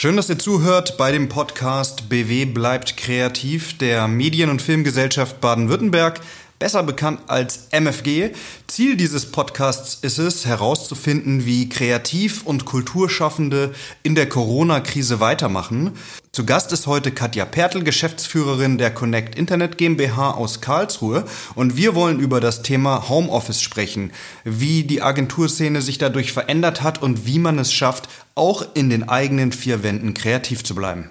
Schön, dass ihr zuhört bei dem Podcast BW bleibt kreativ der Medien- und Filmgesellschaft Baden-Württemberg, besser bekannt als MFG. Ziel dieses Podcasts ist es, herauszufinden, wie Kreativ- und Kulturschaffende in der Corona-Krise weitermachen. Zu Gast ist heute Katja Pertl, Geschäftsführerin der Connect Internet GmbH aus Karlsruhe. Und wir wollen über das Thema Homeoffice sprechen, wie die Agenturszene sich dadurch verändert hat und wie man es schafft, auch in den eigenen vier Wänden kreativ zu bleiben.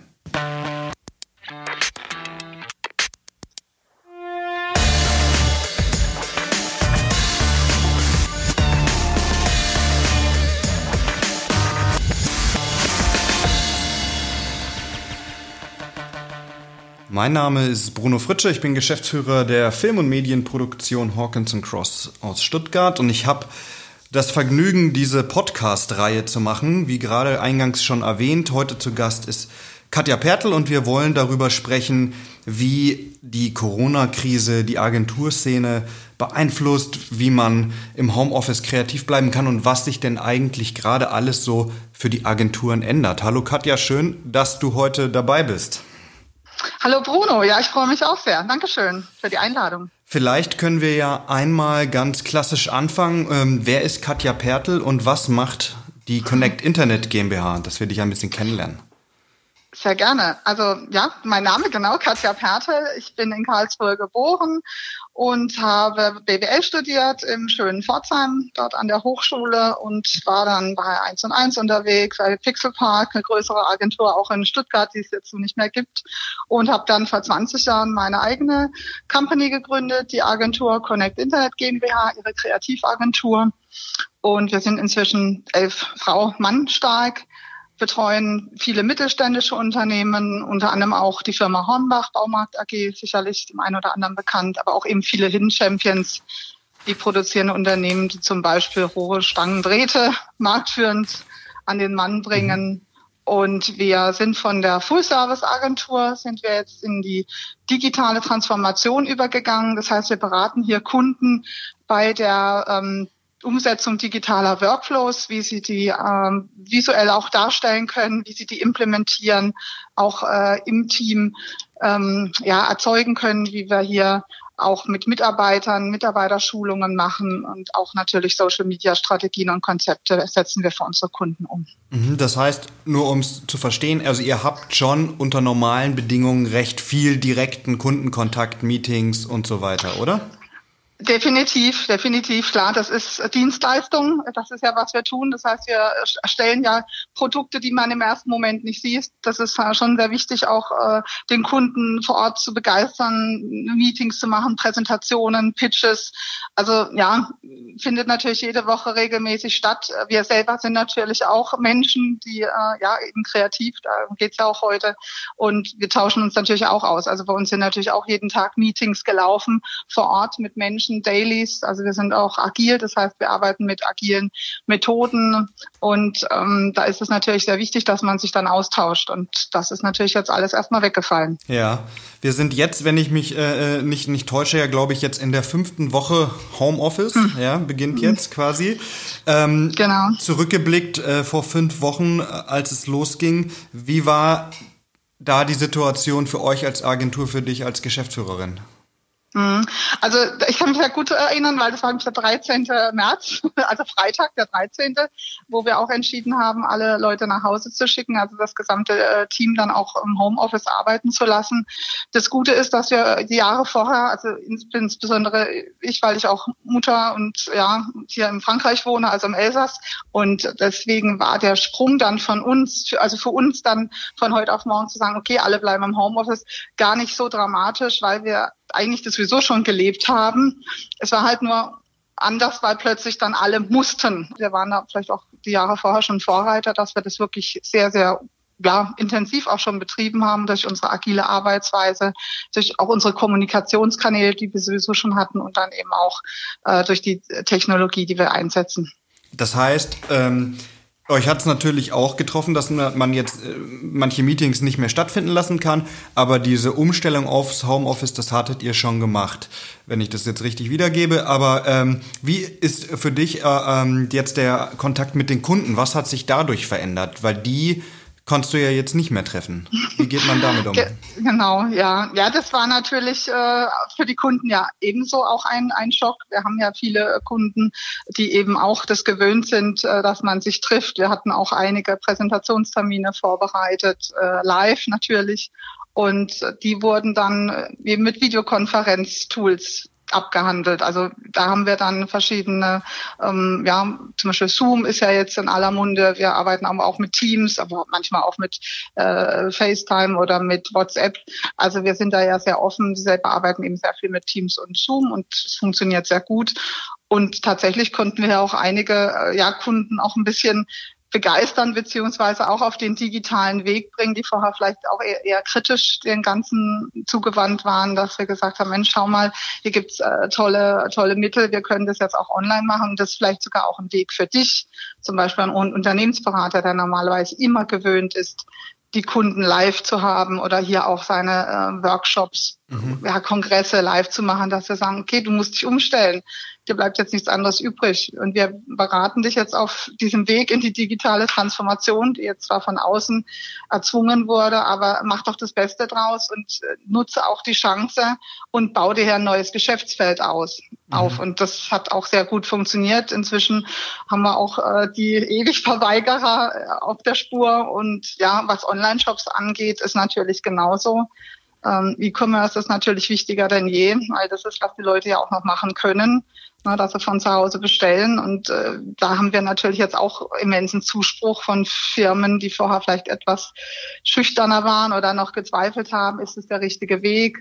Mein Name ist Bruno Fritsche, ich bin Geschäftsführer der Film- und Medienproduktion Hawkins Cross aus Stuttgart und ich habe das Vergnügen, diese Podcast-Reihe zu machen. Wie gerade eingangs schon erwähnt, heute zu Gast ist Katja Pertl und wir wollen darüber sprechen, wie die Corona-Krise die Agenturszene beeinflusst, wie man im Homeoffice kreativ bleiben kann und was sich denn eigentlich gerade alles so für die Agenturen ändert. Hallo Katja, schön, dass du heute dabei bist. Hallo Bruno, ja, ich freue mich auch sehr. Dankeschön für die Einladung. Vielleicht können wir ja einmal ganz klassisch anfangen. Ähm, wer ist Katja Pertl und was macht die Connect Internet GmbH, dass wir dich ein bisschen kennenlernen? Sehr gerne. Also ja, mein Name genau, Katja Pertl. Ich bin in Karlsruhe geboren und habe BWL studiert im schönen Pforzheim, dort an der Hochschule und war dann bei 1 und 1 unterwegs, bei Pixel Park, eine größere Agentur auch in Stuttgart, die es jetzt nicht mehr gibt. Und habe dann vor 20 Jahren meine eigene Company gegründet, die Agentur Connect Internet GmbH, ihre Kreativagentur. Und wir sind inzwischen elf Frau Mann stark betreuen viele mittelständische Unternehmen, unter anderem auch die Firma Hornbach Baumarkt AG, sicherlich dem einen oder anderen bekannt, aber auch eben viele Hidden Champions, die produzierende Unternehmen, die zum Beispiel Rohre, Stangen, Drähte marktführend an den Mann bringen. Und wir sind von der Full-Service-Agentur, sind wir jetzt in die digitale Transformation übergegangen. Das heißt, wir beraten hier Kunden bei der ähm, Umsetzung digitaler Workflows, wie sie die ähm, visuell auch darstellen können, wie sie die implementieren, auch äh, im Team ähm, ja, erzeugen können, wie wir hier auch mit Mitarbeitern, Mitarbeiterschulungen machen und auch natürlich Social-Media-Strategien und Konzepte setzen wir für unsere Kunden um. Mhm, das heißt, nur um es zu verstehen, also ihr habt schon unter normalen Bedingungen recht viel direkten Kundenkontakt, Meetings und so weiter, oder? Definitiv, definitiv, klar. Das ist Dienstleistung. Das ist ja, was wir tun. Das heißt, wir erstellen ja Produkte, die man im ersten Moment nicht sieht. Das ist schon sehr wichtig, auch äh, den Kunden vor Ort zu begeistern, Meetings zu machen, Präsentationen, Pitches. Also ja, findet natürlich jede Woche regelmäßig statt. Wir selber sind natürlich auch Menschen, die äh, ja eben kreativ, darum geht's ja auch heute. Und wir tauschen uns natürlich auch aus. Also bei uns sind natürlich auch jeden Tag Meetings gelaufen vor Ort mit Menschen Menschen Dailies. Also wir sind auch agil, das heißt, wir arbeiten mit agilen Methoden und ähm, da ist es natürlich sehr wichtig, dass man sich dann austauscht und das ist natürlich jetzt alles erstmal weggefallen. Ja, wir sind jetzt, wenn ich mich äh, äh nicht, nicht täusche, ja glaube ich jetzt in der fünften Woche Homeoffice, hm. ja, beginnt hm. jetzt quasi. Ähm, genau. Zurückgeblickt äh, vor fünf Wochen, äh, als es losging, wie war da die Situation für euch als Agentur, für dich als Geschäftsführerin? Mhm. Also ich kann mich ja gut erinnern, weil das war der 13. März, also Freitag, der 13., wo wir auch entschieden haben, alle Leute nach Hause zu schicken, also das gesamte äh, Team dann auch im Homeoffice arbeiten zu lassen. Das Gute ist, dass wir die Jahre vorher, also insbesondere ich, weil ich auch Mutter und ja hier in Frankreich wohne, also im Elsass, und deswegen war der Sprung dann von uns, also für uns dann von heute auf morgen zu sagen, okay, alle bleiben im Homeoffice, gar nicht so dramatisch, weil wir eigentlich das sowieso schon gelebt haben. Es war halt nur anders, weil plötzlich dann alle mussten. Wir waren da vielleicht auch die Jahre vorher schon Vorreiter, dass wir das wirklich sehr, sehr ja, intensiv auch schon betrieben haben durch unsere agile Arbeitsweise, durch auch unsere Kommunikationskanäle, die wir sowieso schon hatten und dann eben auch äh, durch die Technologie, die wir einsetzen. Das heißt, ähm euch hat es natürlich auch getroffen, dass man jetzt äh, manche Meetings nicht mehr stattfinden lassen kann, aber diese Umstellung aufs Homeoffice, das hattet ihr schon gemacht, wenn ich das jetzt richtig wiedergebe. Aber ähm, wie ist für dich äh, ähm, jetzt der Kontakt mit den Kunden? Was hat sich dadurch verändert? Weil die konntest du ja jetzt nicht mehr treffen. Wie geht man damit um? Genau, ja. Ja, das war natürlich äh, für die Kunden ja ebenso auch ein, ein Schock. Wir haben ja viele Kunden, die eben auch das gewöhnt sind, äh, dass man sich trifft. Wir hatten auch einige Präsentationstermine vorbereitet, äh, live natürlich. Und die wurden dann äh, eben mit Videokonferenztools abgehandelt. Also da haben wir dann verschiedene, ähm, ja, zum Beispiel Zoom ist ja jetzt in aller Munde. Wir arbeiten aber auch mit Teams, aber manchmal auch mit äh, FaceTime oder mit WhatsApp. Also wir sind da ja sehr offen. Wir selber arbeiten eben sehr viel mit Teams und Zoom und es funktioniert sehr gut. Und tatsächlich konnten wir auch einige äh, ja, Kunden auch ein bisschen begeistern beziehungsweise auch auf den digitalen Weg bringen, die vorher vielleicht auch eher, eher kritisch den ganzen zugewandt waren, dass wir gesagt haben, Mensch, schau mal, hier gibt's äh, tolle, tolle Mittel, wir können das jetzt auch online machen das ist vielleicht sogar auch ein Weg für dich, zum Beispiel ein Unternehmensberater, der normalerweise immer gewöhnt ist, die Kunden live zu haben oder hier auch seine äh, Workshops, mhm. ja, Kongresse live zu machen, dass wir sagen, okay, du musst dich umstellen dir bleibt jetzt nichts anderes übrig. Und wir beraten dich jetzt auf diesem Weg in die digitale Transformation, die jetzt zwar von außen erzwungen wurde, aber mach doch das Beste draus und äh, nutze auch die Chance und bau dir ein neues Geschäftsfeld aus, mhm. auf. Und das hat auch sehr gut funktioniert. Inzwischen haben wir auch äh, die ewig Verweigerer äh, auf der Spur. Und ja, was Online-Shops angeht, ist natürlich genauso. Ähm, E-Commerce ist natürlich wichtiger denn je, weil das ist, was die Leute ja auch noch machen können, na, dass sie von zu Hause bestellen. Und äh, da haben wir natürlich jetzt auch immensen Zuspruch von Firmen, die vorher vielleicht etwas schüchterner waren oder noch gezweifelt haben, ist es der richtige Weg?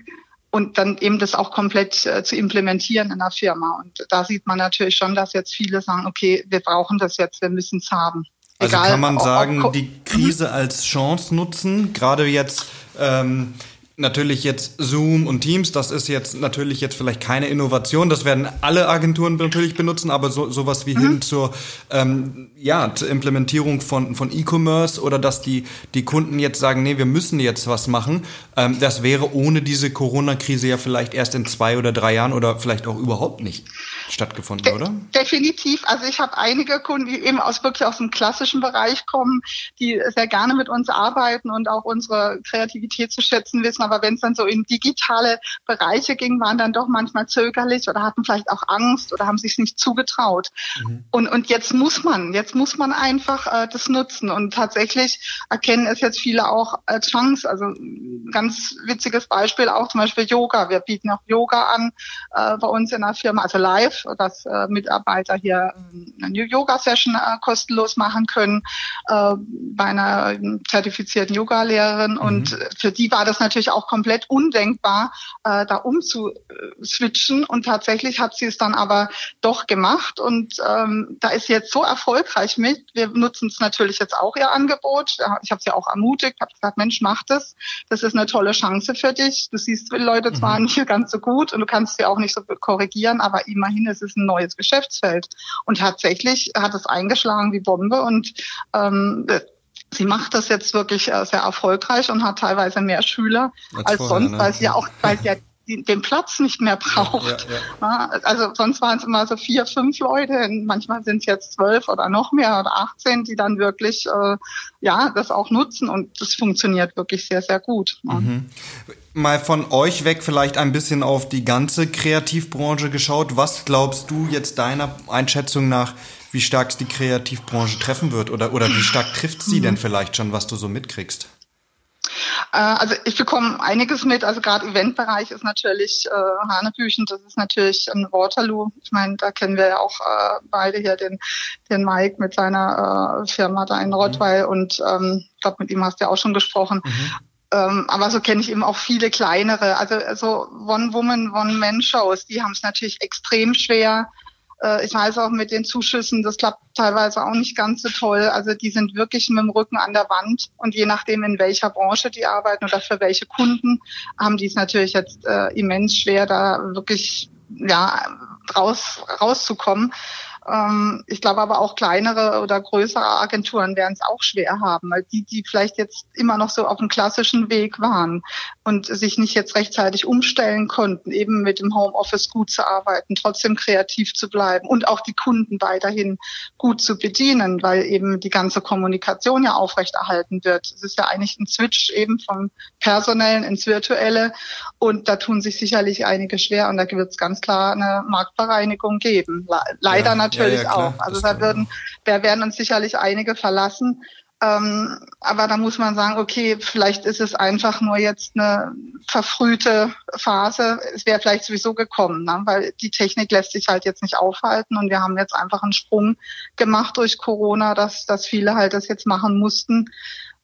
Und dann eben das auch komplett äh, zu implementieren in der Firma. Und da sieht man natürlich schon, dass jetzt viele sagen, okay, wir brauchen das jetzt, wir müssen es haben. Also Egal, kann man sagen, die Krise als Chance nutzen, gerade jetzt ähm, natürlich jetzt Zoom und Teams, das ist jetzt natürlich jetzt vielleicht keine Innovation, das werden alle Agenturen natürlich benutzen, aber so, sowas wie mhm. hin zur, ähm, ja, zur Implementierung von, von E-Commerce oder dass die, die Kunden jetzt sagen, nee, wir müssen jetzt was machen, ähm, das wäre ohne diese Corona-Krise ja vielleicht erst in zwei oder drei Jahren oder vielleicht auch überhaupt nicht stattgefunden, De oder? Definitiv. Also ich habe einige Kunden, die eben aus wirklich aus dem klassischen Bereich kommen, die sehr gerne mit uns arbeiten und auch unsere Kreativität zu schätzen wissen, aber wenn es dann so in digitale Bereiche ging, waren dann doch manchmal zögerlich oder hatten vielleicht auch Angst oder haben sich nicht zugetraut. Mhm. Und, und jetzt muss man, jetzt muss man einfach äh, das nutzen. Und tatsächlich erkennen es jetzt viele auch als Chance. Also ganz witziges Beispiel auch zum Beispiel Yoga. Wir bieten auch Yoga an äh, bei uns in der Firma, also live, dass äh, Mitarbeiter hier äh, eine Yoga-Session äh, kostenlos machen können äh, bei einer zertifizierten Yoga-Lehrerin. Mhm. Und für die war das natürlich auch komplett undenkbar, äh, da umzuswitchen. Und tatsächlich hat sie es dann aber doch gemacht. Und ähm, da ist sie jetzt so erfolgreich mit. Wir nutzen es natürlich jetzt auch ihr Angebot. Ich habe sie auch ermutigt, habe gesagt, Mensch, mach das. Das ist eine tolle Chance für dich. Du siehst Leute zwar mhm. nicht ganz so gut und du kannst sie auch nicht so korrigieren, aber immerhin ist es ein neues Geschäftsfeld. Und tatsächlich hat es eingeschlagen wie Bombe und ähm, Sie macht das jetzt wirklich äh, sehr erfolgreich und hat teilweise mehr Schüler als, als vorher, sonst, ne? weil sie ja auch, weil sie ja den Platz nicht mehr braucht. Ja, ja. Also sonst waren es immer so vier, fünf Leute, manchmal sind es jetzt zwölf oder noch mehr oder 18, die dann wirklich äh, ja das auch nutzen und das funktioniert wirklich sehr, sehr gut. Mhm. Mal von euch weg vielleicht ein bisschen auf die ganze Kreativbranche geschaut. Was glaubst du jetzt deiner Einschätzung nach, wie stark es die Kreativbranche treffen wird oder, oder wie stark trifft sie denn vielleicht schon, was du so mitkriegst? Äh, also ich bekomme einiges mit. Also gerade Eventbereich ist natürlich äh, Hanebüchen. Das ist natürlich ein Waterloo. Ich meine, da kennen wir ja auch äh, beide hier den, den Mike mit seiner äh, Firma da in Rottweil mhm. und ähm, ich glaube, mit ihm hast du ja auch schon gesprochen. Mhm. Ähm, aber so kenne ich eben auch viele kleinere. Also so One-Woman, One-Man-Shows, die haben es natürlich extrem schwer äh, ich weiß auch mit den Zuschüssen, das klappt teilweise auch nicht ganz so toll. Also die sind wirklich mit dem Rücken an der Wand und je nachdem, in welcher Branche die arbeiten oder für welche Kunden, haben die es natürlich jetzt äh, immens schwer, da wirklich ja raus rauszukommen. Ähm, ich glaube aber auch kleinere oder größere Agenturen werden es auch schwer haben, weil die, die vielleicht jetzt immer noch so auf dem klassischen Weg waren und sich nicht jetzt rechtzeitig umstellen konnten, eben mit dem Homeoffice gut zu arbeiten, trotzdem kreativ zu bleiben und auch die Kunden weiterhin gut zu bedienen, weil eben die ganze Kommunikation ja aufrechterhalten wird. Es ist ja eigentlich ein Switch eben vom Personellen ins Virtuelle und da tun sich sicherlich einige schwer und da wird es ganz klar eine Marktbereinigung geben. Leider ja, natürlich ja, ja, auch. Also da würden, da werden uns sicherlich einige verlassen. Ähm, aber da muss man sagen, okay, vielleicht ist es einfach nur jetzt eine verfrühte Phase. Es wäre vielleicht sowieso gekommen, ne? weil die Technik lässt sich halt jetzt nicht aufhalten und wir haben jetzt einfach einen Sprung gemacht durch Corona, dass, dass viele halt das jetzt machen mussten.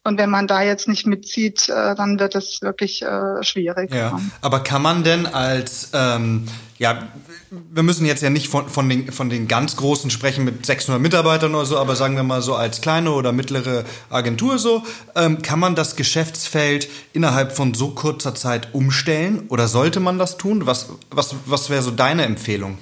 Und wenn man da jetzt nicht mitzieht, äh, dann wird es wirklich äh, schwierig. Ja. Aber kann man denn als, ähm, ja, wir müssen jetzt ja nicht von, von, den, von den ganz Großen sprechen mit 600 Mitarbeitern oder so, aber sagen wir mal so als kleine oder mittlere Agentur so, ähm, kann man das Geschäftsfeld innerhalb von so kurzer Zeit umstellen oder sollte man das tun? Was, was, was wäre so deine Empfehlung?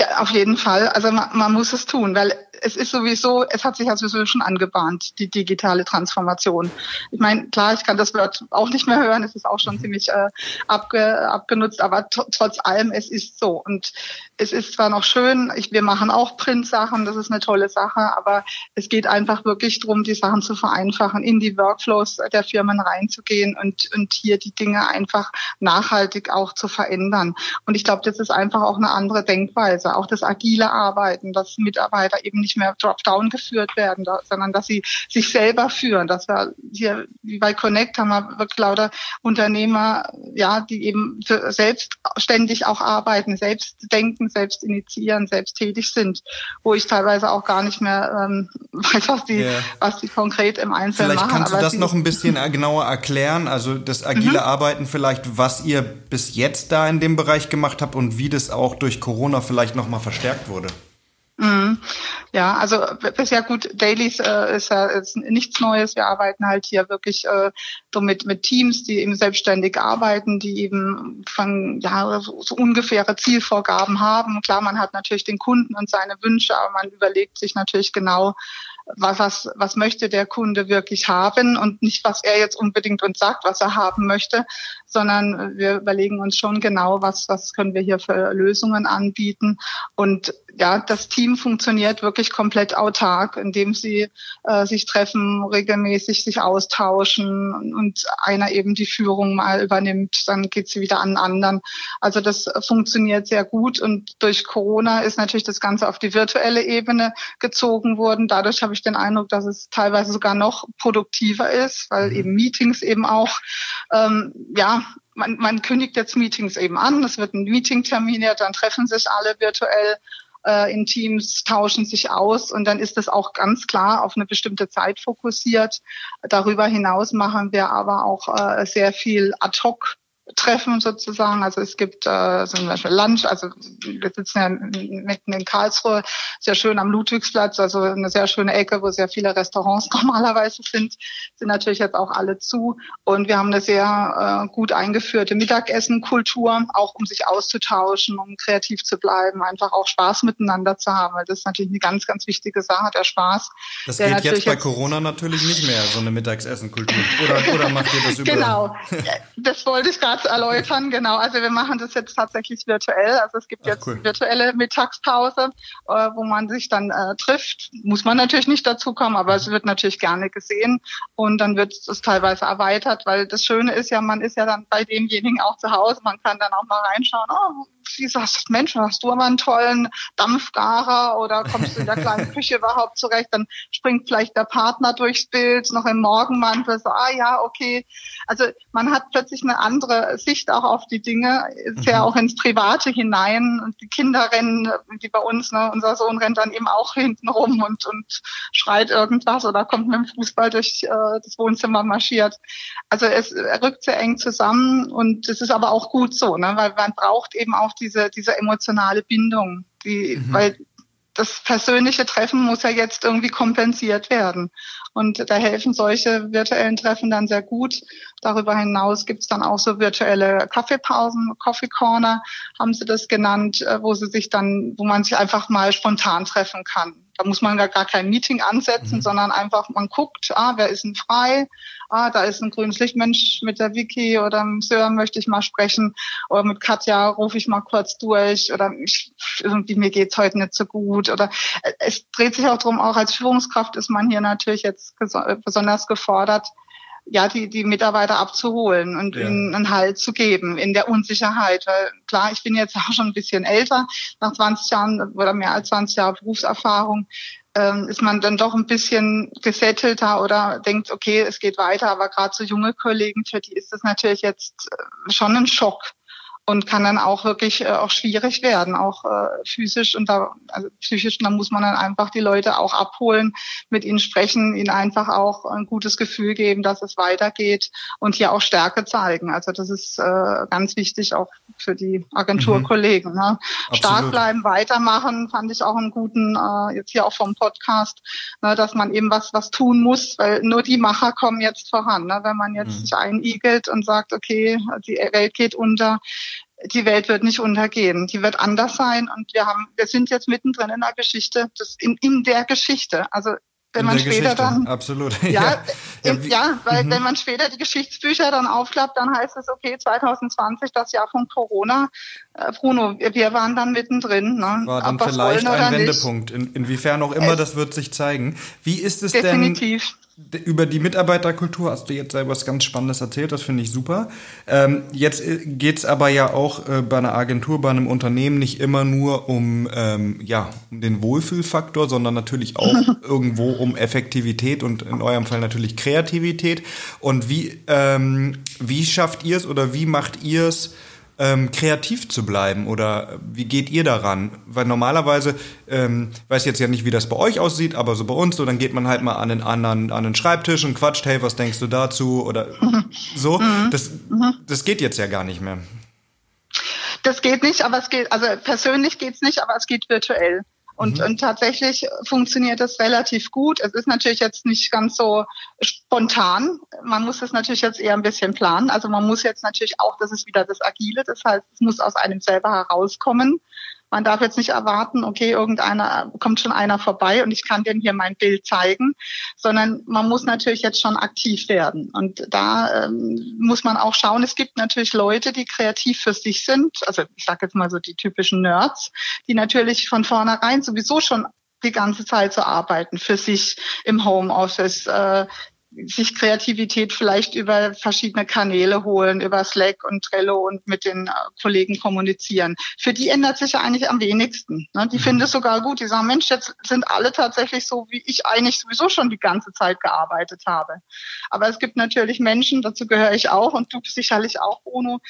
Ja, auf jeden Fall. Also man, man muss es tun, weil es ist sowieso, es hat sich ja sowieso schon angebahnt, die digitale Transformation. Ich meine, klar, ich kann das Wort auch nicht mehr hören, es ist auch schon mhm. ziemlich äh, abge, abgenutzt, aber trotz allem, es ist so. Und es ist zwar noch schön, ich, wir machen auch Print-Sachen, das ist eine tolle Sache, aber es geht einfach wirklich darum, die Sachen zu vereinfachen, in die Workflows der Firmen reinzugehen und, und hier die Dinge einfach nachhaltig auch zu verändern. Und ich glaube, das ist einfach auch eine andere Denkweise, auch das agile Arbeiten, dass Mitarbeiter eben nicht nicht mehr Dropdown geführt werden, sondern dass sie sich selber führen. Dass wir hier, wie bei Connect haben wir wirklich lauter Unternehmer, ja, die eben selbstständig auch arbeiten, selbst denken, selbst initiieren, selbst tätig sind, wo ich teilweise auch gar nicht mehr ähm, weiß, was die, yeah. was die konkret im Einzelnen vielleicht machen. Vielleicht kannst du das noch ein bisschen genauer erklären, also das agile mhm. Arbeiten vielleicht, was ihr bis jetzt da in dem Bereich gemacht habt und wie das auch durch Corona vielleicht nochmal verstärkt wurde. Mhm. Ja, also bisher gut, Dailies äh, ist ja ist nichts Neues. Wir arbeiten halt hier wirklich äh, so mit, mit Teams, die eben selbstständig arbeiten, die eben von ja, so ungefähre Zielvorgaben haben. Klar, man hat natürlich den Kunden und seine Wünsche, aber man überlegt sich natürlich genau, was, was, was möchte der Kunde wirklich haben und nicht, was er jetzt unbedingt uns sagt, was er haben möchte, sondern wir überlegen uns schon genau, was, was können wir hier für Lösungen anbieten. Und ja, das Team funktioniert wirklich komplett autark, indem sie äh, sich treffen, regelmäßig sich austauschen und einer eben die Führung mal übernimmt, dann geht sie wieder an anderen. Also das funktioniert sehr gut und durch Corona ist natürlich das Ganze auf die virtuelle Ebene gezogen worden. Dadurch habe ich den Eindruck, dass es teilweise sogar noch produktiver ist, weil mhm. eben Meetings eben auch ähm, ja man, man kündigt jetzt Meetings eben an, es wird ein Meeting terminiert, dann treffen sich alle virtuell äh, in Teams, tauschen sich aus und dann ist es auch ganz klar auf eine bestimmte Zeit fokussiert. Darüber hinaus machen wir aber auch äh, sehr viel ad hoc Treffen sozusagen. Also es gibt äh, zum Beispiel Lunch, also wir sitzen ja mitten in Karlsruhe, sehr schön am Ludwigsplatz, also eine sehr schöne Ecke, wo sehr viele Restaurants normalerweise sind, sind natürlich jetzt auch alle zu. Und wir haben eine sehr äh, gut eingeführte Mittagessenkultur, auch um sich auszutauschen, um kreativ zu bleiben, einfach auch Spaß miteinander zu haben, weil das ist natürlich eine ganz, ganz wichtige Sache, der Spaß. Das geht jetzt bei Corona natürlich nicht mehr, so eine Mittagessenkultur. Oder, oder macht ihr das überall? Genau, das wollte ich gerade erläutern, genau. Also wir machen das jetzt tatsächlich virtuell. Also es gibt Ach, jetzt cool. virtuelle Mittagspause, äh, wo man sich dann äh, trifft. Muss man natürlich nicht dazu kommen, aber es wird natürlich gerne gesehen und dann wird es teilweise erweitert, weil das Schöne ist ja, man ist ja dann bei demjenigen auch zu Hause. Man kann dann auch mal reinschauen, oh, wie sagst du, Mensch, hast du aber einen tollen Dampfgarer oder kommst du in der kleinen Küche überhaupt zurecht? Dann springt vielleicht der Partner durchs Bild, noch im Morgenmantel, so, ah ja, okay. Also man hat plötzlich eine andere Sicht auch auf die Dinge, ist ja mhm. auch ins Private hinein und die Kinder rennen, wie bei uns, ne, unser Sohn rennt dann eben auch hinten rum und, und schreit irgendwas oder kommt mit dem Fußball durch äh, das Wohnzimmer marschiert. Also es rückt sehr eng zusammen und es ist aber auch gut so, ne, weil man braucht eben auch diese, diese emotionale Bindung, die, mhm. weil das persönliche Treffen muss ja jetzt irgendwie kompensiert werden. Und da helfen solche virtuellen Treffen dann sehr gut. Darüber hinaus gibt's dann auch so virtuelle Kaffeepausen, Coffee Corner haben sie das genannt, äh, wo sie sich dann, wo man sich einfach mal spontan treffen kann. Da muss man gar, gar kein Meeting ansetzen, mhm. sondern einfach, man guckt, ah, wer ist denn frei? Ah, da ist ein grünes Lichtmensch mit der Vicky oder mit Sören möchte ich mal sprechen. Oder mit Katja rufe ich mal kurz durch. Oder ich, irgendwie mir geht's heute nicht so gut. Oder äh, es dreht sich auch drum, auch als Führungskraft ist man hier natürlich jetzt besonders gefordert, ja, die, die Mitarbeiter abzuholen und ja. ihnen einen Halt zu geben in der Unsicherheit. Weil klar, ich bin jetzt auch schon ein bisschen älter, nach 20 Jahren oder mehr als 20 Jahre Berufserfahrung, ähm, ist man dann doch ein bisschen gesettelter oder denkt, okay, es geht weiter. Aber gerade so junge Kollegen, für die ist das natürlich jetzt äh, schon ein Schock und kann dann auch wirklich äh, auch schwierig werden, auch äh, physisch und da also psychisch, da muss man dann einfach die Leute auch abholen, mit ihnen sprechen, ihnen einfach auch ein gutes Gefühl geben, dass es weitergeht und hier auch Stärke zeigen. Also das ist äh, ganz wichtig auch für die Agenturkollegen. Mhm. Ne? Stark bleiben, weitermachen, fand ich auch einen guten, äh, jetzt hier auch vom Podcast, ne, dass man eben was was tun muss, weil nur die Macher kommen jetzt voran. Ne? Wenn man jetzt mhm. sich einigelt und sagt, okay, die Welt geht unter, die Welt wird nicht untergehen, die wird anders sein und wir haben, wir sind jetzt mittendrin in der Geschichte, das in, in der Geschichte. Also wenn man später Geschichte. dann absolut ja ja, in, ja weil mhm. wenn man später die Geschichtsbücher dann aufklappt, dann heißt es okay 2020 das Jahr von Corona. Äh, Bruno, wir waren dann mittendrin. Ne? War dann vielleicht ein Wendepunkt. In, inwiefern auch immer, es das wird sich zeigen. Wie ist es definitiv. denn? Über die Mitarbeiterkultur hast du jetzt selber was ganz Spannendes erzählt, das finde ich super. Ähm, jetzt äh, geht's aber ja auch äh, bei einer Agentur, bei einem Unternehmen nicht immer nur um, ähm, ja, um den Wohlfühlfaktor, sondern natürlich auch irgendwo um Effektivität und in eurem Fall natürlich Kreativität. Und wie, ähm, wie schafft ihr es oder wie macht ihr es, ähm, kreativ zu bleiben oder wie geht ihr daran? Weil normalerweise, ähm, weiß jetzt ja nicht, wie das bei euch aussieht, aber so bei uns, so dann geht man halt mal an den anderen, an den Schreibtisch und quatscht, hey, was denkst du dazu oder so. Mhm. Das, mhm. das geht jetzt ja gar nicht mehr. Das geht nicht, aber es geht, also persönlich geht's nicht, aber es geht virtuell. Und, mhm. und tatsächlich funktioniert das relativ gut. Es ist natürlich jetzt nicht ganz so spontan. Man muss das natürlich jetzt eher ein bisschen planen. Also man muss jetzt natürlich auch, das ist wieder das Agile, das heißt, es muss aus einem selber herauskommen. Man darf jetzt nicht erwarten, okay, irgendeiner kommt schon einer vorbei und ich kann dem hier mein Bild zeigen, sondern man muss natürlich jetzt schon aktiv werden. Und da ähm, muss man auch schauen, es gibt natürlich Leute, die kreativ für sich sind, also ich sage jetzt mal so die typischen Nerds, die natürlich von vornherein sowieso schon die ganze Zeit zu arbeiten für sich im Homeoffice, äh, sich Kreativität vielleicht über verschiedene Kanäle holen, über Slack und Trello und mit den äh, Kollegen kommunizieren. Für die ändert sich ja eigentlich am wenigsten. Ne? Die mhm. finden es sogar gut. Die sagen, Mensch, jetzt sind alle tatsächlich so, wie ich eigentlich sowieso schon die ganze Zeit gearbeitet habe. Aber es gibt natürlich Menschen, dazu gehöre ich auch und du sicherlich auch, Bruno,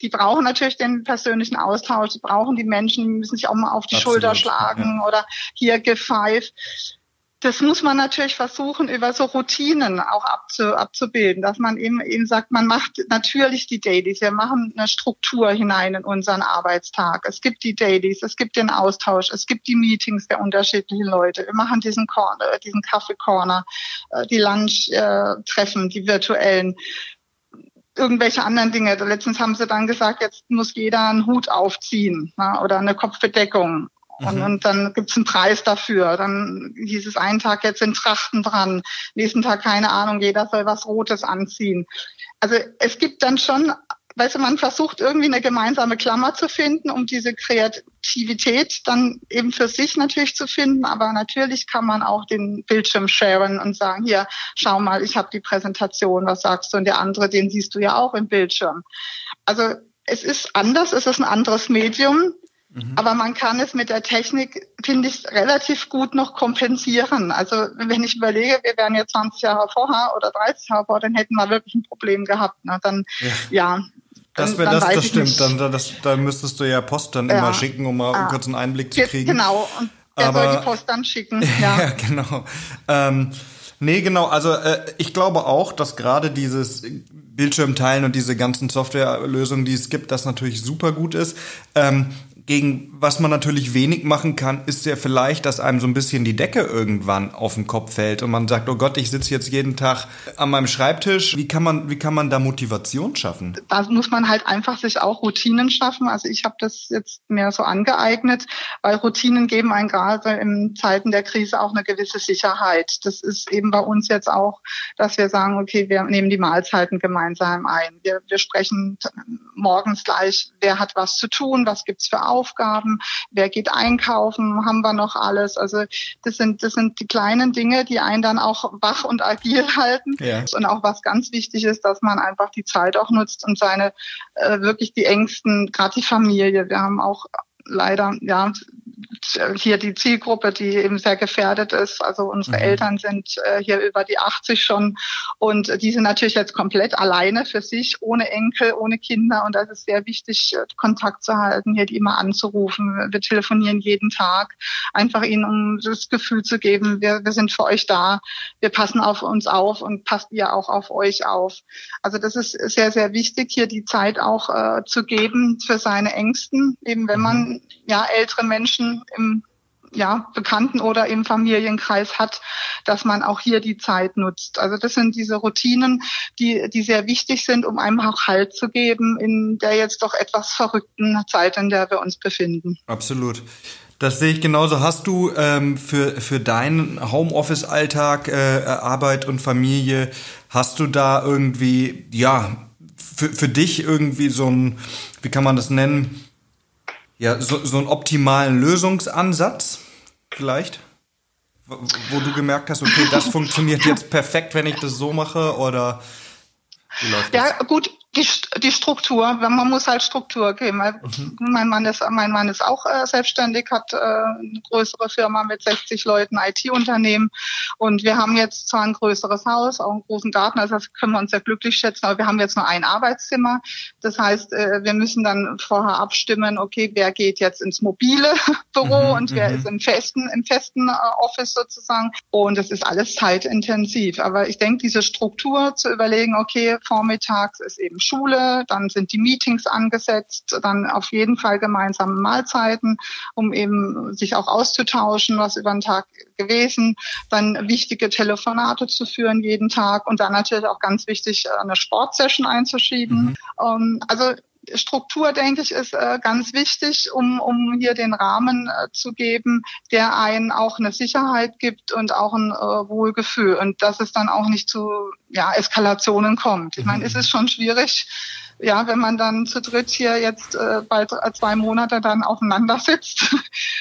die brauchen natürlich den persönlichen Austausch, die brauchen die Menschen, die müssen sich auch mal auf die Absolut. Schulter schlagen ja. oder hier G5 das muss man natürlich versuchen, über so Routinen auch abzu, abzubilden, dass man eben, eben sagt, man macht natürlich die Dailies, wir machen eine Struktur hinein in unseren Arbeitstag. Es gibt die Dailies, es gibt den Austausch, es gibt die Meetings der unterschiedlichen Leute. Wir machen diesen Corner, diesen Kaffee-Corner, äh, die Lunch-Treffen, die virtuellen irgendwelche anderen Dinge. Letztens haben sie dann gesagt, jetzt muss jeder einen Hut aufziehen ne, oder eine Kopfbedeckung. Und, mhm. und dann gibt's einen Preis dafür. Dann hieß es einen Tag jetzt sind Trachten dran, nächsten Tag keine Ahnung, jeder soll was Rotes anziehen. Also es gibt dann schon, weißt du, man versucht irgendwie eine gemeinsame Klammer zu finden, um diese Kreativität dann eben für sich natürlich zu finden. Aber natürlich kann man auch den Bildschirm sharen und sagen, hier, schau mal, ich habe die Präsentation, was sagst du? Und der andere, den siehst du ja auch im Bildschirm. Also es ist anders, es ist ein anderes Medium. Mhm. Aber man kann es mit der Technik, finde ich, relativ gut noch kompensieren. Also wenn ich überlege, wir wären jetzt 20 Jahre vorher oder 30 Jahre vorher, dann hätten wir wirklich ein Problem gehabt. Ne? Dann, ja. ja das, wär, das, das stimmt. Dann, das, dann müsstest du ja Post dann ja. immer schicken, um mal ja. kurz einen Einblick zu kriegen. Genau. Und der Aber, soll die Post dann schicken. Ja, ja genau. Ähm, nee, genau. Also äh, ich glaube auch, dass gerade dieses Bildschirmteilen und diese ganzen Softwarelösungen, die es gibt, das natürlich super gut ist. Ähm, gegen was man natürlich wenig machen kann, ist ja vielleicht, dass einem so ein bisschen die Decke irgendwann auf den Kopf fällt und man sagt, oh Gott, ich sitze jetzt jeden Tag an meinem Schreibtisch. Wie kann man, wie kann man da Motivation schaffen? Da muss man halt einfach sich auch Routinen schaffen. Also ich habe das jetzt mehr so angeeignet, weil Routinen geben einen gerade in Zeiten der Krise auch eine gewisse Sicherheit. Das ist eben bei uns jetzt auch, dass wir sagen, okay, wir nehmen die Mahlzeiten gemeinsam ein. Wir, wir sprechen morgens gleich, wer hat was zu tun, was gibt's für Aufgaben, wer geht einkaufen, haben wir noch alles. Also das sind, das sind die kleinen Dinge, die einen dann auch wach und agil halten. Ja. Und auch was ganz wichtig ist, dass man einfach die Zeit auch nutzt und seine äh, wirklich die Ängsten, gerade die Familie. Wir haben auch leider ja hier die Zielgruppe, die eben sehr gefährdet ist. Also unsere mhm. Eltern sind äh, hier über die 80 schon und die sind natürlich jetzt komplett alleine für sich, ohne Enkel, ohne Kinder und das ist sehr wichtig, äh, Kontakt zu halten, hier die immer anzurufen. Wir telefonieren jeden Tag, einfach ihnen um das Gefühl zu geben, wir, wir sind für euch da, wir passen auf uns auf und passt ihr auch auf euch auf. Also das ist sehr, sehr wichtig, hier die Zeit auch äh, zu geben für seine Ängsten, eben wenn man mhm. ja ältere Menschen im ja, Bekannten- oder im Familienkreis hat, dass man auch hier die Zeit nutzt. Also das sind diese Routinen, die, die sehr wichtig sind, um einem auch Halt zu geben in der jetzt doch etwas verrückten Zeit, in der wir uns befinden. Absolut. Das sehe ich genauso. Hast du ähm, für, für deinen Homeoffice-Alltag, äh, Arbeit und Familie, hast du da irgendwie, ja, für, für dich irgendwie so ein, wie kann man das nennen, ja, so, so einen optimalen Lösungsansatz vielleicht? Wo, wo du gemerkt hast, okay, das funktioniert jetzt perfekt, wenn ich das so mache oder wie läuft das? Ja, gut, die, die Struktur, man muss halt Struktur geben. Mhm. Mein Mann ist, mein Mann ist auch äh, selbstständig, hat äh, eine größere Firma mit 60 Leuten, IT-Unternehmen. Und wir haben jetzt zwar ein größeres Haus, auch einen großen Garten, also das können wir uns sehr glücklich schätzen, aber wir haben jetzt nur ein Arbeitszimmer. Das heißt, äh, wir müssen dann vorher abstimmen, okay, wer geht jetzt ins mobile Büro mhm, und wer mhm. ist im festen, im festen äh, Office sozusagen. Und das ist alles zeitintensiv. Aber ich denke, diese Struktur zu überlegen, okay, vormittags ist eben Schule, dann sind die Meetings angesetzt, dann auf jeden Fall gemeinsame Mahlzeiten, um eben sich auch auszutauschen, was über den Tag gewesen, dann wichtige Telefonate zu führen jeden Tag und dann natürlich auch ganz wichtig, eine Sportsession einzuschieben. Mhm. Ähm, also Struktur, denke ich, ist äh, ganz wichtig, um, um hier den Rahmen äh, zu geben, der einen auch eine Sicherheit gibt und auch ein äh, Wohlgefühl und dass es dann auch nicht zu ja, Eskalationen kommt. Ich meine, mhm. es ist schon schwierig, ja, wenn man dann zu dritt hier jetzt äh, bald äh, zwei Monate dann aufeinander sitzt,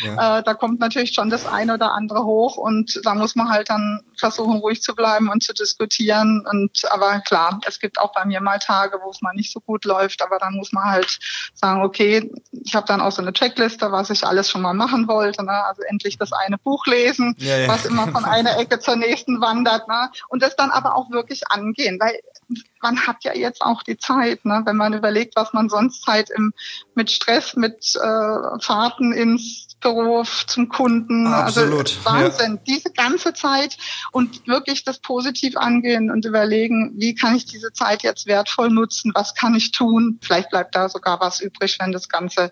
ja. äh, da kommt natürlich schon das eine oder andere hoch und da muss man halt dann versuchen, ruhig zu bleiben und zu diskutieren. Und aber klar, es gibt auch bei mir mal Tage, wo es mal nicht so gut läuft, aber dann muss man halt sagen, okay, ich habe dann auch so eine Checkliste, was ich alles schon mal machen wollte. Ne? Also endlich das eine Buch lesen, ja, ja. was immer von einer Ecke zur nächsten wandert. Ne? Und das dann aber auch wirklich angehen, weil man hat ja jetzt auch die Zeit, ne? wenn man überlegt, was man sonst halt im, mit Stress, mit äh, Fahrten ins Büro zum Kunden. Also Absolut. Also Wahnsinn. Ja. Diese ganze Zeit und wirklich das positiv angehen und überlegen, wie kann ich diese Zeit jetzt wertvoll nutzen? Was kann ich tun? Vielleicht bleibt da sogar was übrig, wenn das Ganze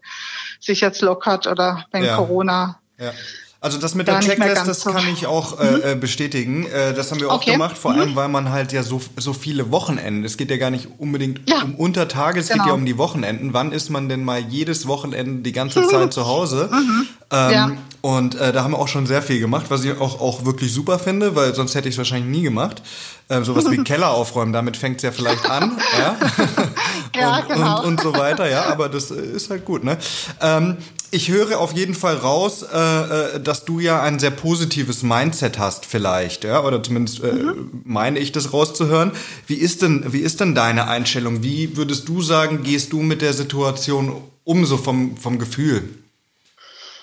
sich jetzt lockert oder wenn ja. Corona ja. Also das mit der Checklist, das kann ich auch äh, mhm. äh, bestätigen. Äh, das haben wir auch okay. gemacht, vor mhm. allem weil man halt ja so, so viele Wochenenden, es geht ja gar nicht unbedingt ja. um Untertage, es genau. geht ja um die Wochenenden. Wann ist man denn mal jedes Wochenende die ganze Zeit zu Hause? Mhm. Ähm, ja. Und äh, da haben wir auch schon sehr viel gemacht, was ich auch, auch wirklich super finde, weil sonst hätte ich es wahrscheinlich nie gemacht. Äh, sowas wie Keller aufräumen, damit fängt es ja vielleicht an. ja, ja und, genau. Und, und, so weiter, ja, aber das ist halt gut. Ne? Ähm, ich höre auf jeden Fall raus, äh, äh, dass du ja ein sehr positives Mindset hast, vielleicht, ja, oder zumindest äh, mhm. meine ich das rauszuhören. Wie ist denn, wie ist denn deine Einstellung? Wie würdest du sagen, gehst du mit der Situation um so vom, vom Gefühl?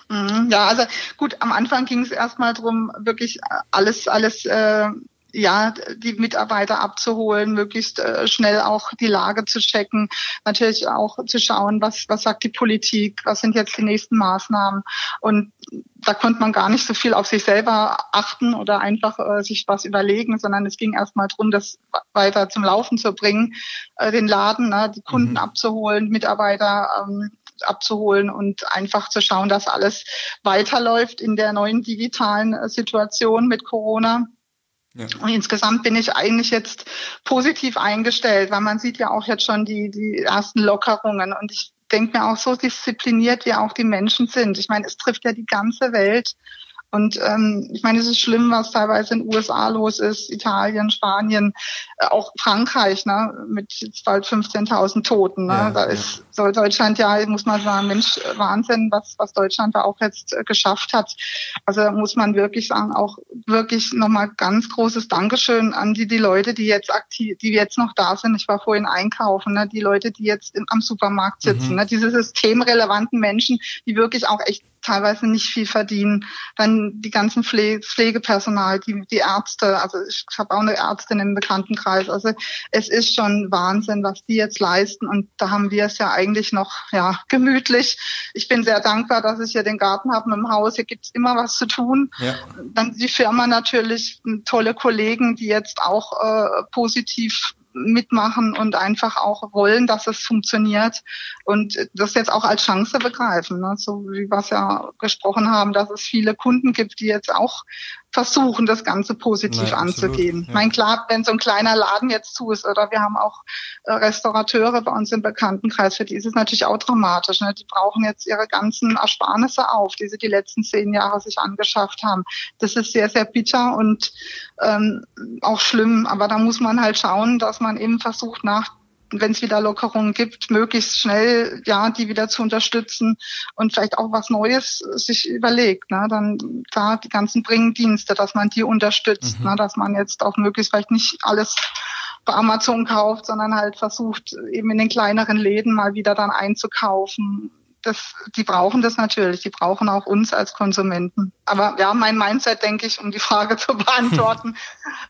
Mhm, ja, also gut, am Anfang ging es erstmal drum, wirklich alles, alles äh, ja, die Mitarbeiter abzuholen, möglichst äh, schnell auch die Lage zu checken, natürlich auch zu schauen, was, was sagt die Politik, was sind jetzt die nächsten Maßnahmen. Und da konnte man gar nicht so viel auf sich selber achten oder einfach äh, sich was überlegen, sondern es ging erstmal darum, das weiter zum Laufen zu bringen, äh, den Laden, ne, die Kunden mhm. abzuholen, Mitarbeiter ähm, abzuholen und einfach zu schauen, dass alles weiterläuft in der neuen digitalen äh, Situation mit Corona. Ja. Und insgesamt bin ich eigentlich jetzt positiv eingestellt, weil man sieht ja auch jetzt schon die, die ersten Lockerungen. Und ich denke mir auch so diszipliniert, wie auch die Menschen sind. Ich meine, es trifft ja die ganze Welt. Und ähm, ich meine, es ist schlimm, was teilweise in den USA los ist, Italien, Spanien, äh, auch Frankreich, ne, mit jetzt bald 15.000 Toten. Ne? Ja, da ja. ist so Deutschland ja, muss man sagen, Mensch, Wahnsinn, was, was Deutschland da auch jetzt äh, geschafft hat. Also muss man wirklich sagen, auch wirklich nochmal ganz großes Dankeschön an die, die Leute, die jetzt aktiv, die jetzt noch da sind. Ich war vorhin einkaufen, ne? die Leute, die jetzt im, am Supermarkt sitzen, mhm. ne? diese systemrelevanten Menschen, die wirklich auch echt teilweise nicht viel verdienen. Dann die ganzen Pflege, Pflegepersonal, die, die Ärzte, also ich habe auch eine Ärztin im Bekanntenkreis. Also es ist schon Wahnsinn, was die jetzt leisten. Und da haben wir es ja eigentlich noch ja gemütlich. Ich bin sehr dankbar, dass ich hier den Garten habe im Haus. Hier gibt's immer was zu tun. Ja. Dann die Firma natürlich, tolle Kollegen, die jetzt auch äh, positiv mitmachen und einfach auch wollen, dass es funktioniert und das jetzt auch als Chance begreifen. Ne? So wie wir es ja gesprochen haben, dass es viele Kunden gibt, die jetzt auch versuchen, das Ganze positiv Nein, anzugehen. Ja. Ich meine, klar, wenn so ein kleiner Laden jetzt zu ist oder wir haben auch äh, Restaurateure bei uns im Bekanntenkreis, für die ist es natürlich auch dramatisch. Ne? Die brauchen jetzt ihre ganzen Ersparnisse auf, die sie die letzten zehn Jahre sich angeschafft haben. Das ist sehr, sehr bitter und ähm, auch schlimm. Aber da muss man halt schauen, dass man eben versucht, nach wenn es wieder Lockerungen gibt, möglichst schnell ja die wieder zu unterstützen und vielleicht auch was Neues sich überlegt. Ne? Dann da die ganzen Bringdienste, dass man die unterstützt, mhm. ne? dass man jetzt auch möglichst vielleicht nicht alles bei Amazon kauft, sondern halt versucht, eben in den kleineren Läden mal wieder dann einzukaufen das, die brauchen das natürlich. Die brauchen auch uns als Konsumenten. Aber ja, mein Mindset, denke ich, um die Frage zu beantworten,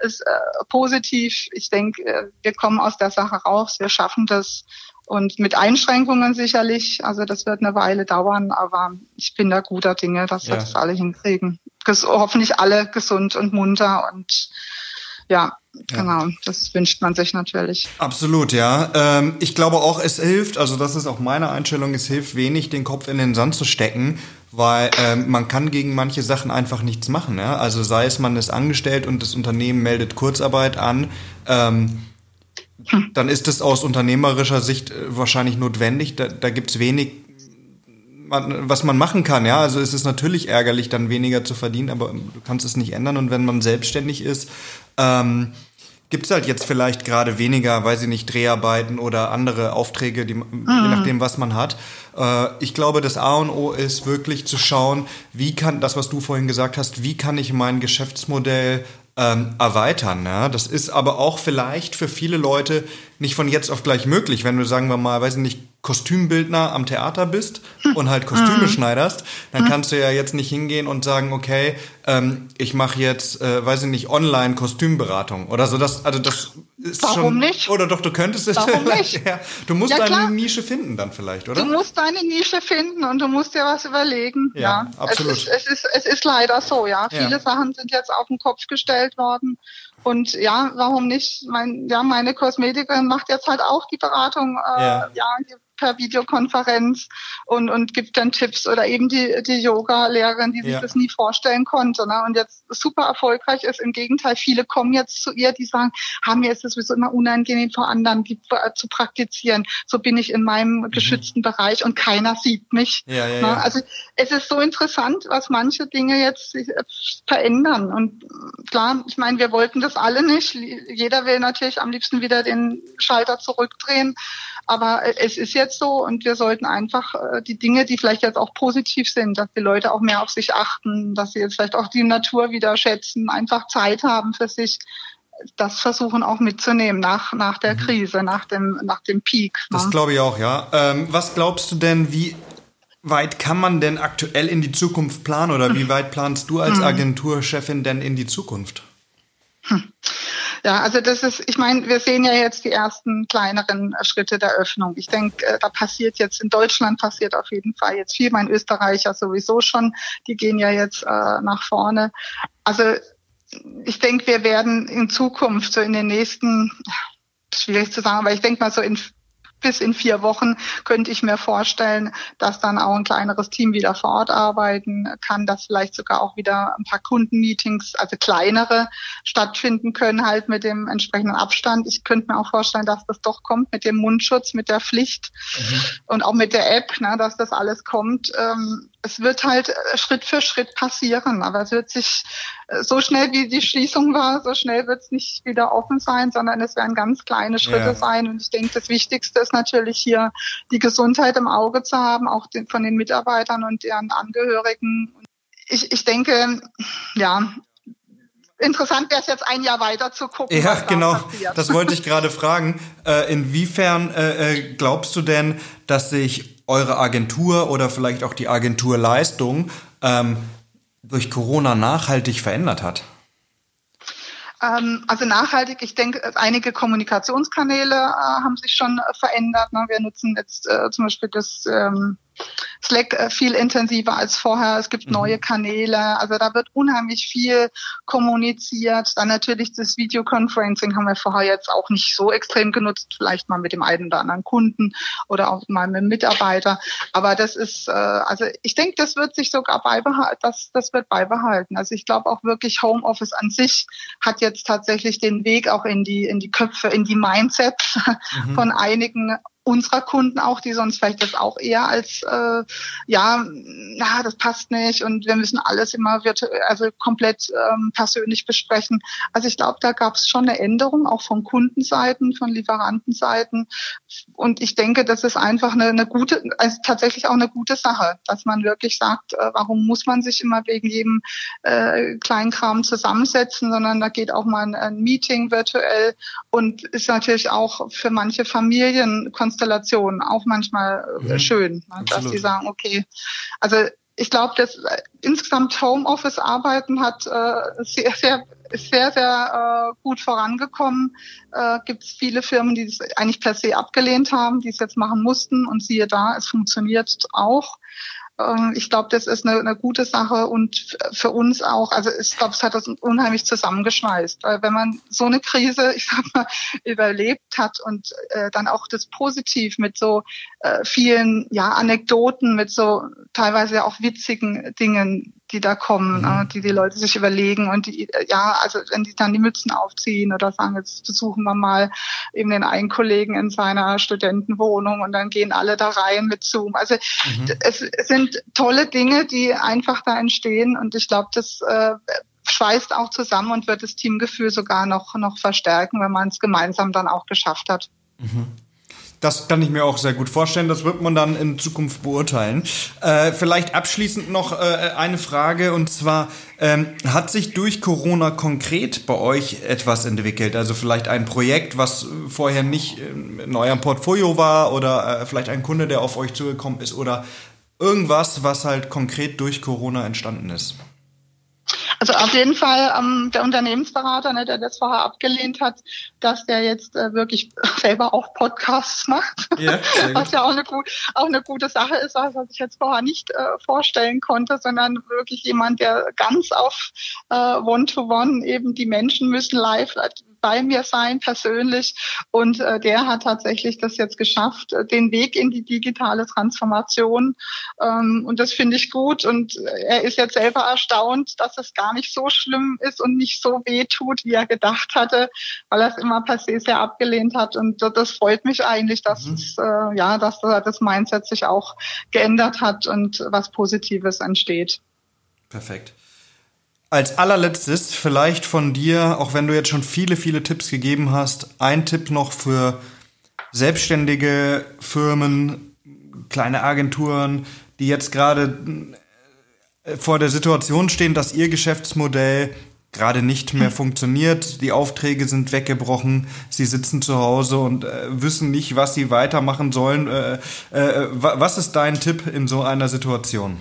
ist äh, positiv. Ich denke, äh, wir kommen aus der Sache raus. Wir schaffen das. Und mit Einschränkungen sicherlich. Also das wird eine Weile dauern, aber ich bin da guter Dinge, dass ja. wir das alle hinkriegen. Ges hoffentlich alle gesund und munter und ja, ja. Genau, das wünscht man sich natürlich. Absolut, ja. Ähm, ich glaube auch, es hilft, also das ist auch meine Einstellung, es hilft wenig, den Kopf in den Sand zu stecken, weil ähm, man kann gegen manche Sachen einfach nichts machen. Ja? Also sei es, man ist angestellt und das Unternehmen meldet Kurzarbeit an, ähm, hm. dann ist es aus unternehmerischer Sicht äh, wahrscheinlich notwendig. Da, da gibt es wenig man, was man machen kann, ja. Also es ist natürlich ärgerlich, dann weniger zu verdienen, aber du kannst es nicht ändern. Und wenn man selbstständig ist, ähm, gibt es halt jetzt vielleicht gerade weniger, weiß ich nicht, Dreharbeiten oder andere Aufträge, die, mhm. je nachdem, was man hat. Äh, ich glaube, das A und O ist wirklich zu schauen, wie kann das, was du vorhin gesagt hast, wie kann ich mein Geschäftsmodell ähm, erweitern. Ja? Das ist aber auch vielleicht für viele Leute nicht von jetzt auf gleich möglich, wenn du, sagen wir mal, weiß ich nicht, Kostümbildner am Theater bist und halt Kostüme mhm. schneiderst, dann mhm. kannst du ja jetzt nicht hingehen und sagen, okay, ähm, ich mache jetzt, äh, weiß ich nicht, online Kostümberatung oder so. Das, also das ist Warum schon, nicht? Oder doch, du könntest es Warum nicht? ja, du musst ja, deine klar. Nische finden dann vielleicht, oder? Du musst deine Nische finden und du musst dir was überlegen. Ja, ja. absolut. Es ist, es ist, es ist leider so, ja. ja. Viele Sachen sind jetzt auf den Kopf gestellt worden und ja, warum nicht? Mein, ja, meine Kosmetikerin macht jetzt halt auch die Beratung, äh, ja. ja, per Videokonferenz und, und gibt dann Tipps oder eben die, die Yoga-Lehrerin, die sich ja. das nie vorstellen konnte ne? und jetzt super erfolgreich ist. Im Gegenteil, viele kommen jetzt zu ihr, die sagen, haben mir ist es sowieso immer unangenehm vor anderen die, äh, zu praktizieren. So bin ich in meinem mhm. geschützten Bereich und keiner sieht mich. Ja, ja, ne? Also es ist so interessant, was manche Dinge jetzt sich äh, verändern. Und klar, ich meine, wir wollten das alle nicht. Jeder will natürlich am liebsten wieder den Schalter zurückdrehen. Aber es ist jetzt so und wir sollten einfach äh, die Dinge, die vielleicht jetzt auch positiv sind, dass die Leute auch mehr auf sich achten, dass sie jetzt vielleicht auch die Natur wieder schätzen, einfach Zeit haben für sich, das versuchen auch mitzunehmen nach, nach der mhm. Krise, nach dem, nach dem Peak. Ne? Das glaube ich auch, ja. Ähm, was glaubst du denn, wie weit kann man denn aktuell in die Zukunft planen oder wie weit planst du als mhm. Agenturchefin denn in die Zukunft? Hm. Ja, also das ist, ich meine, wir sehen ja jetzt die ersten kleineren Schritte der Öffnung. Ich denke, äh, da passiert jetzt in Deutschland passiert auf jeden Fall jetzt viel. Mein Österreicher sowieso schon, die gehen ja jetzt äh, nach vorne. Also ich denke, wir werden in Zukunft so in den nächsten, schwierig zu sagen, aber ich denke mal so in bis in vier Wochen könnte ich mir vorstellen, dass dann auch ein kleineres Team wieder vor Ort arbeiten kann, dass vielleicht sogar auch wieder ein paar Kundenmeetings, also kleinere, stattfinden können, halt mit dem entsprechenden Abstand. Ich könnte mir auch vorstellen, dass das doch kommt mit dem Mundschutz, mit der Pflicht mhm. und auch mit der App, ne, dass das alles kommt. Ähm, es wird halt äh, Schritt für Schritt passieren, aber es wird sich äh, so schnell wie die Schließung war, so schnell wird es nicht wieder offen sein, sondern es werden ganz kleine Schritte ja. sein. Und ich denke, das Wichtigste ist natürlich hier die Gesundheit im Auge zu haben, auch den, von den Mitarbeitern und deren Angehörigen. Ich, ich denke, ja, interessant wäre es jetzt ein Jahr weiter zu gucken. Ja, genau. Da das wollte ich gerade fragen. Äh, inwiefern äh, äh, glaubst du denn, dass sich eure Agentur oder vielleicht auch die Agenturleistung ähm, durch Corona nachhaltig verändert hat? Ähm, also nachhaltig, ich denke, einige Kommunikationskanäle äh, haben sich schon äh, verändert. Ne? Wir nutzen jetzt äh, zum Beispiel das ähm, Slack äh, viel intensiver als vorher. Es gibt mhm. neue Kanäle. Also da wird unheimlich viel kommuniziert. Dann natürlich das Videoconferencing haben wir vorher jetzt auch nicht so extrem genutzt. Vielleicht mal mit dem einen oder anderen Kunden oder auch mal mit dem Mitarbeiter. Aber das ist, äh, also ich denke, das wird sich sogar beibehalten. Das, das wird beibehalten. Also ich glaube auch wirklich Homeoffice an sich hat jetzt tatsächlich den Weg auch in die, in die Köpfe, in die Mindsets mhm. von einigen unserer Kunden auch, die sonst vielleicht das auch eher als äh, ja, na, das passt nicht und wir müssen alles immer virtuell, also komplett ähm, persönlich besprechen. Also ich glaube, da gab es schon eine Änderung, auch von Kundenseiten, von Lieferantenseiten. Und ich denke, das ist einfach eine, eine gute, also tatsächlich auch eine gute Sache, dass man wirklich sagt, äh, warum muss man sich immer wegen jedem äh, Kleinkram zusammensetzen, sondern da geht auch mal ein, ein Meeting virtuell und ist natürlich auch für manche Familien Konstellationen auch manchmal äh, mhm. schön, ne? dass die sagen, okay, also ich glaube, dass äh, insgesamt Homeoffice-Arbeiten hat äh, sehr, sehr, sehr, sehr äh, gut vorangekommen. Äh, Gibt es viele Firmen, die es eigentlich per se abgelehnt haben, die es jetzt machen mussten und siehe da, es funktioniert auch. Ähm, ich glaube, das ist eine, eine, gute Sache und für uns auch, also ich glaube, es hat uns unheimlich zusammengeschweißt, weil wenn man so eine Krise, ich sag mal, überlebt hat und äh, dann auch das Positiv mit so äh, vielen ja Anekdoten, mit so teilweise auch witzigen Dingen die da kommen, mhm. äh, die die Leute sich überlegen und die, äh, ja, also wenn die dann die Mützen aufziehen oder sagen, jetzt besuchen wir mal eben den einen Kollegen in seiner Studentenwohnung und dann gehen alle da rein mit Zoom. Also mhm. es, es sind tolle Dinge, die einfach da entstehen und ich glaube, das äh, schweißt auch zusammen und wird das Teamgefühl sogar noch, noch verstärken, wenn man es gemeinsam dann auch geschafft hat. Mhm. Das kann ich mir auch sehr gut vorstellen. Das wird man dann in Zukunft beurteilen. Äh, vielleicht abschließend noch äh, eine Frage und zwar ähm, hat sich durch Corona konkret bei euch etwas entwickelt? Also vielleicht ein Projekt, was vorher nicht in eurem Portfolio war oder äh, vielleicht ein Kunde, der auf euch zugekommen ist oder irgendwas, was halt konkret durch Corona entstanden ist? Also auf jeden Fall ähm, der Unternehmensberater, ne, der das vorher abgelehnt hat, dass der jetzt äh, wirklich selber auch Podcasts macht, ja, was ja auch eine, gut, auch eine gute Sache ist, was ich jetzt vorher nicht äh, vorstellen konnte, sondern wirklich jemand, der ganz auf äh, One-to-One -One eben die Menschen müssen live bei mir sein persönlich. Und äh, der hat tatsächlich das jetzt geschafft, äh, den Weg in die digitale Transformation. Ähm, und das finde ich gut. Und äh, er ist jetzt selber erstaunt, dass es gar nicht so schlimm ist und nicht so weh tut, wie er gedacht hatte, weil er es immer per se sehr abgelehnt hat. Und das freut mich eigentlich, dass mhm. es, äh, ja, dass das Mindset sich auch geändert hat und was Positives entsteht. Perfekt. Als allerletztes vielleicht von dir, auch wenn du jetzt schon viele, viele Tipps gegeben hast, ein Tipp noch für selbstständige Firmen, kleine Agenturen, die jetzt gerade äh, vor der Situation stehen, dass ihr Geschäftsmodell gerade nicht mehr funktioniert, die Aufträge sind weggebrochen, sie sitzen zu Hause und äh, wissen nicht, was sie weitermachen sollen. Äh, äh, was ist dein Tipp in so einer Situation?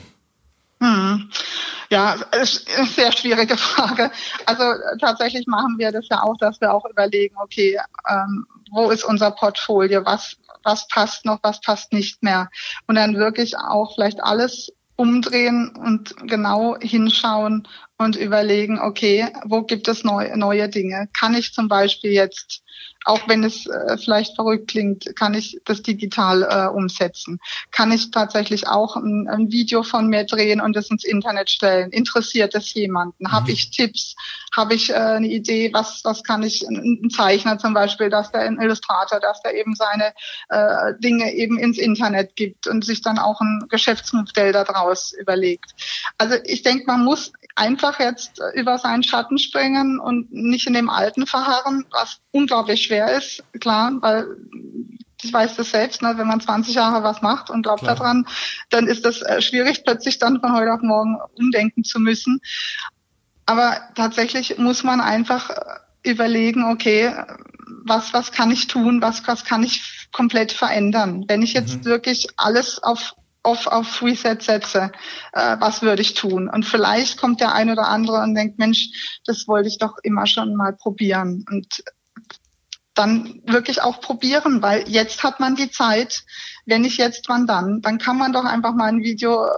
Hm. Ja, sehr schwierige Frage. Also tatsächlich machen wir das ja auch, dass wir auch überlegen, okay, ähm, wo ist unser Portfolio, was, was passt noch, was passt nicht mehr. Und dann wirklich auch vielleicht alles umdrehen und genau hinschauen, und überlegen, okay, wo gibt es neu, neue Dinge? Kann ich zum Beispiel jetzt auch wenn es äh, vielleicht verrückt klingt, kann ich das digital äh, umsetzen. Kann ich tatsächlich auch ein, ein, Video von mir drehen und es ins Internet stellen? Interessiert es jemanden? Mhm. Habe ich Tipps? Habe ich äh, eine Idee? Was, was kann ich, ein Zeichner zum Beispiel, dass der ein Illustrator, dass der eben seine äh, Dinge eben ins Internet gibt und sich dann auch ein Geschäftsmodell daraus überlegt. Also ich denke, man muss einfach jetzt über seinen Schatten springen und nicht in dem Alten verharren, was unglaublich schwer ist, klar, weil ich weiß das selbst, ne, wenn man 20 Jahre was macht und glaubt klar. daran, dann ist das äh, schwierig, plötzlich dann von heute auf morgen umdenken zu müssen. Aber tatsächlich muss man einfach äh, überlegen, okay, was, was kann ich tun, was, was kann ich komplett verändern? Wenn ich jetzt mhm. wirklich alles auf auf, auf Reset setze, äh, was würde ich tun? Und vielleicht kommt der ein oder andere und denkt, Mensch, das wollte ich doch immer schon mal probieren. Und dann wirklich auch probieren, weil jetzt hat man die Zeit. Wenn nicht jetzt, wann dann? Dann kann man doch einfach mal ein Video äh,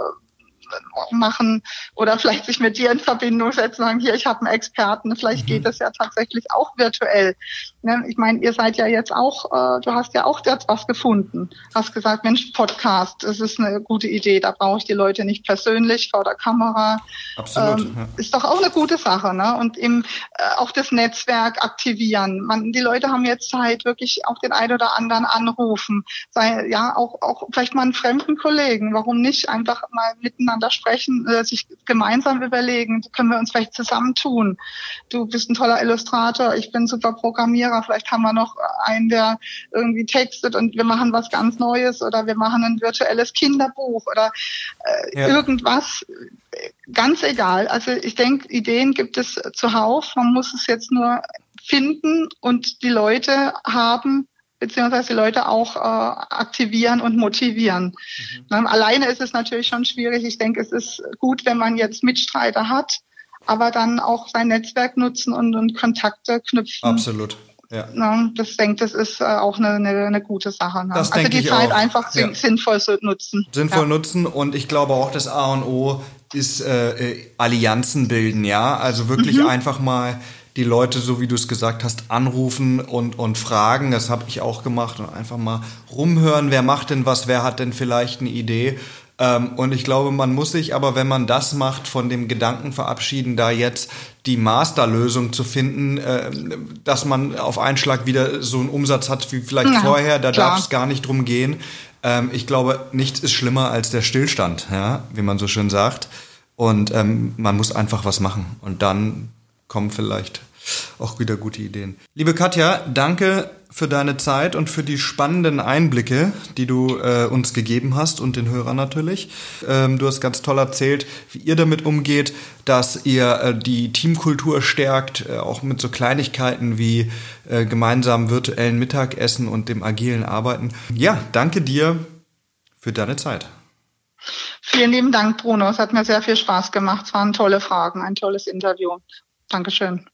machen oder vielleicht sich mit dir in Verbindung setzen, sagen, hier, ich habe einen Experten, vielleicht mhm. geht es ja tatsächlich auch virtuell. Ne? Ich meine, ihr seid ja jetzt auch, äh, du hast ja auch jetzt was gefunden. Hast gesagt, Mensch, Podcast, das ist eine gute Idee, da brauche ich die Leute nicht persönlich vor der Kamera. Absolut. Ähm, ja. Ist doch auch eine gute Sache. Ne? Und im, äh, auch das Netzwerk aktivieren. Man, die Leute haben jetzt Zeit, wirklich auch den einen oder anderen anrufen. Sei, ja, auch, auch vielleicht mal einen fremden Kollegen. Warum nicht einfach mal miteinander miteinander sprechen, äh, sich gemeinsam überlegen, können wir uns vielleicht zusammentun. Du bist ein toller Illustrator, ich bin super Programmierer, vielleicht haben wir noch einen, der irgendwie textet und wir machen was ganz Neues oder wir machen ein virtuelles Kinderbuch oder äh, ja. irgendwas. Ganz egal. Also ich denke, Ideen gibt es zuhauf. Man muss es jetzt nur finden und die Leute haben, beziehungsweise die Leute auch äh, aktivieren und motivieren. Mhm. Ne, alleine ist es natürlich schon schwierig. Ich denke, es ist gut, wenn man jetzt Mitstreiter hat, aber dann auch sein Netzwerk nutzen und, und Kontakte knüpfen. Absolut. Ja. Ne, das denke das ist äh, auch eine, eine, eine gute Sache. Ne? Das also die Zeit auch. einfach ja. sinnvoll zu nutzen. Sinnvoll ja. nutzen und ich glaube auch das A und O ist äh, äh, Allianzen bilden, ja. Also wirklich mhm. einfach mal die Leute, so wie du es gesagt hast, anrufen und, und fragen. Das habe ich auch gemacht und einfach mal rumhören, wer macht denn was, wer hat denn vielleicht eine Idee. Ähm, und ich glaube, man muss sich aber, wenn man das macht, von dem Gedanken verabschieden, da jetzt die Masterlösung zu finden, äh, dass man auf einen Schlag wieder so einen Umsatz hat wie vielleicht ja, vorher. Da darf es gar nicht drum gehen. Ähm, ich glaube, nichts ist schlimmer als der Stillstand, ja, wie man so schön sagt. Und ähm, man muss einfach was machen. Und dann kommen vielleicht auch wieder gute Ideen. Liebe Katja, danke für deine Zeit und für die spannenden Einblicke, die du äh, uns gegeben hast und den Hörern natürlich. Ähm, du hast ganz toll erzählt, wie ihr damit umgeht, dass ihr äh, die Teamkultur stärkt, äh, auch mit so Kleinigkeiten wie äh, gemeinsamen virtuellen Mittagessen und dem agilen Arbeiten. Ja, danke dir für deine Zeit. Vielen lieben Dank, Bruno. Es hat mir sehr viel Spaß gemacht. Es waren tolle Fragen, ein tolles Interview. Dankeschön.